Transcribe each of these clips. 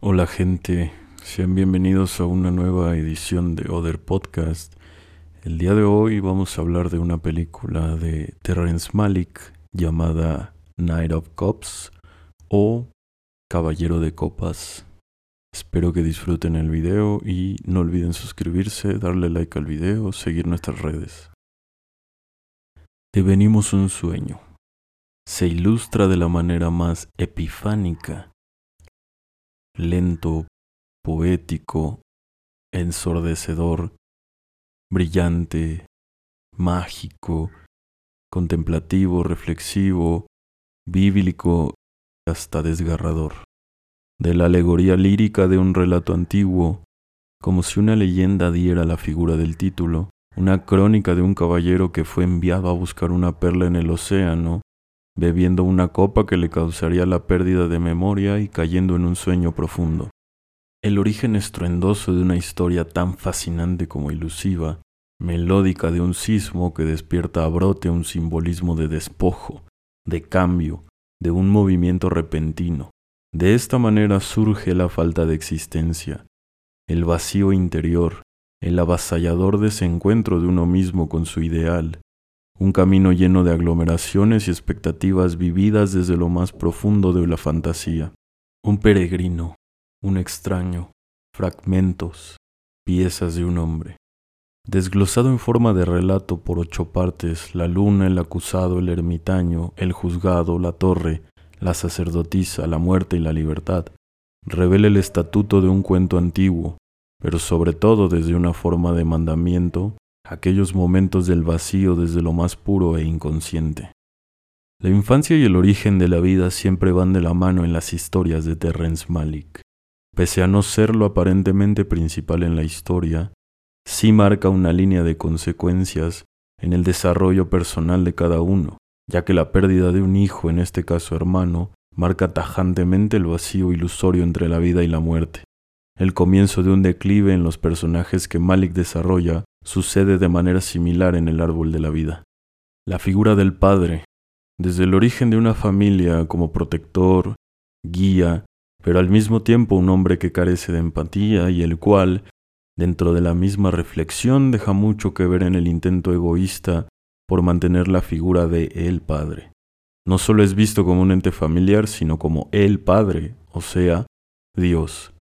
Hola gente, sean bienvenidos a una nueva edición de Other Podcast. El día de hoy vamos a hablar de una película de Terrence Malick llamada Night of Cups o Caballero de Copas. Espero que disfruten el video y no olviden suscribirse, darle like al video, seguir nuestras redes. Devenimos un sueño. Se ilustra de la manera más epifánica lento, poético, ensordecedor, brillante, mágico, contemplativo, reflexivo, bíblico, hasta desgarrador. De la alegoría lírica de un relato antiguo, como si una leyenda diera la figura del título, una crónica de un caballero que fue enviado a buscar una perla en el océano bebiendo una copa que le causaría la pérdida de memoria y cayendo en un sueño profundo. El origen estruendoso de una historia tan fascinante como ilusiva, melódica de un sismo que despierta a brote un simbolismo de despojo, de cambio, de un movimiento repentino. De esta manera surge la falta de existencia, el vacío interior, el avasallador desencuentro de uno mismo con su ideal, un camino lleno de aglomeraciones y expectativas vividas desde lo más profundo de la fantasía. Un peregrino, un extraño, fragmentos, piezas de un hombre. Desglosado en forma de relato por ocho partes, la luna, el acusado, el ermitaño, el juzgado, la torre, la sacerdotisa, la muerte y la libertad, revela el estatuto de un cuento antiguo, pero sobre todo desde una forma de mandamiento aquellos momentos del vacío desde lo más puro e inconsciente. La infancia y el origen de la vida siempre van de la mano en las historias de Terrence Malick. Pese a no ser lo aparentemente principal en la historia, sí marca una línea de consecuencias en el desarrollo personal de cada uno, ya que la pérdida de un hijo, en este caso hermano, marca tajantemente el vacío ilusorio entre la vida y la muerte. El comienzo de un declive en los personajes que Malik desarrolla sucede de manera similar en el árbol de la vida. La figura del padre, desde el origen de una familia como protector, guía, pero al mismo tiempo un hombre que carece de empatía y el cual, dentro de la misma reflexión, deja mucho que ver en el intento egoísta por mantener la figura de el padre. No solo es visto como un ente familiar, sino como el padre, o sea, Dios,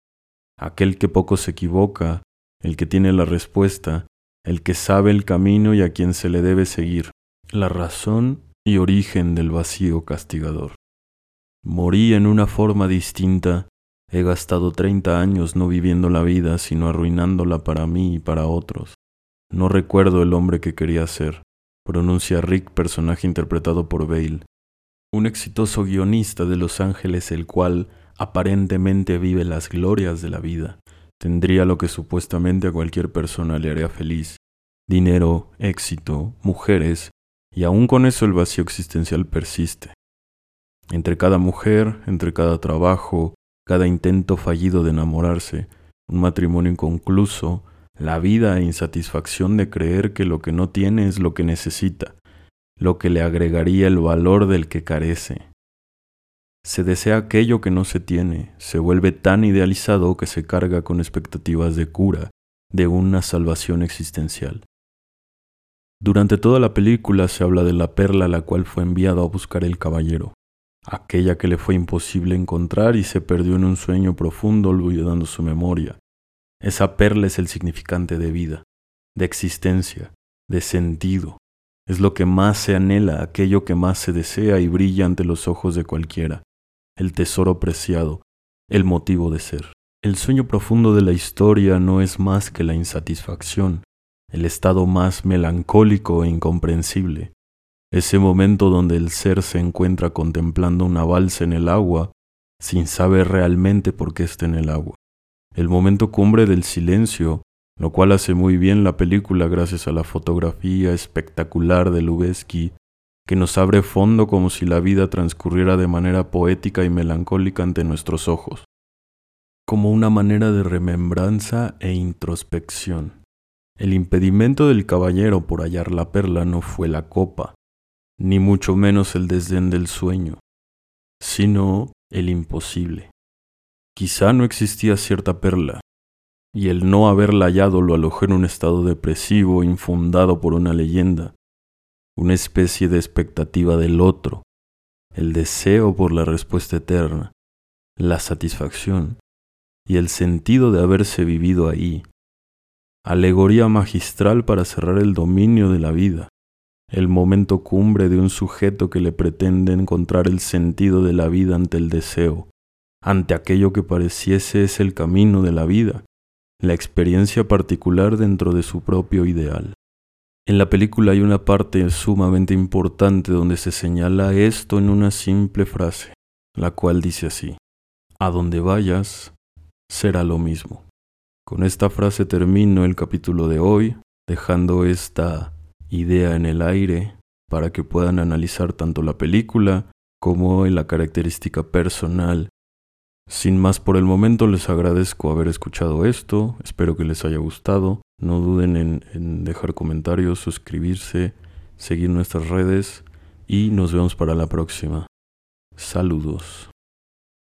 aquel que poco se equivoca, el que tiene la respuesta, el que sabe el camino y a quien se le debe seguir, la razón y origen del vacío castigador. Morí en una forma distinta, he gastado treinta años no viviendo la vida, sino arruinándola para mí y para otros. No recuerdo el hombre que quería ser, pronuncia Rick, personaje interpretado por Bale, un exitoso guionista de Los Ángeles, el cual aparentemente vive las glorias de la vida, tendría lo que supuestamente a cualquier persona le haría feliz. Dinero, éxito, mujeres, y aún con eso el vacío existencial persiste. Entre cada mujer, entre cada trabajo, cada intento fallido de enamorarse, un matrimonio inconcluso, la vida e insatisfacción de creer que lo que no tiene es lo que necesita, lo que le agregaría el valor del que carece. Se desea aquello que no se tiene, se vuelve tan idealizado que se carga con expectativas de cura, de una salvación existencial. Durante toda la película se habla de la perla a la cual fue enviado a buscar el caballero, aquella que le fue imposible encontrar y se perdió en un sueño profundo olvidando su memoria. Esa perla es el significante de vida, de existencia, de sentido. Es lo que más se anhela, aquello que más se desea y brilla ante los ojos de cualquiera el tesoro preciado, el motivo de ser. El sueño profundo de la historia no es más que la insatisfacción, el estado más melancólico e incomprensible, ese momento donde el ser se encuentra contemplando una balsa en el agua sin saber realmente por qué está en el agua. El momento cumbre del silencio, lo cual hace muy bien la película gracias a la fotografía espectacular de Lubezki que nos abre fondo como si la vida transcurriera de manera poética y melancólica ante nuestros ojos, como una manera de remembranza e introspección. El impedimento del caballero por hallar la perla no fue la copa, ni mucho menos el desdén del sueño, sino el imposible. Quizá no existía cierta perla, y el no haberla hallado lo alojó en un estado depresivo infundado por una leyenda, una especie de expectativa del otro, el deseo por la respuesta eterna, la satisfacción y el sentido de haberse vivido ahí. Alegoría magistral para cerrar el dominio de la vida, el momento cumbre de un sujeto que le pretende encontrar el sentido de la vida ante el deseo, ante aquello que pareciese es el camino de la vida, la experiencia particular dentro de su propio ideal. En la película hay una parte sumamente importante donde se señala esto en una simple frase, la cual dice así, a donde vayas, será lo mismo. Con esta frase termino el capítulo de hoy, dejando esta idea en el aire para que puedan analizar tanto la película como la característica personal sin más por el momento, les agradezco haber escuchado esto, espero que les haya gustado. No duden en, dejar comentarios, suscribirse, seguir nuestras redes y nos vemos para la próxima. Saludos.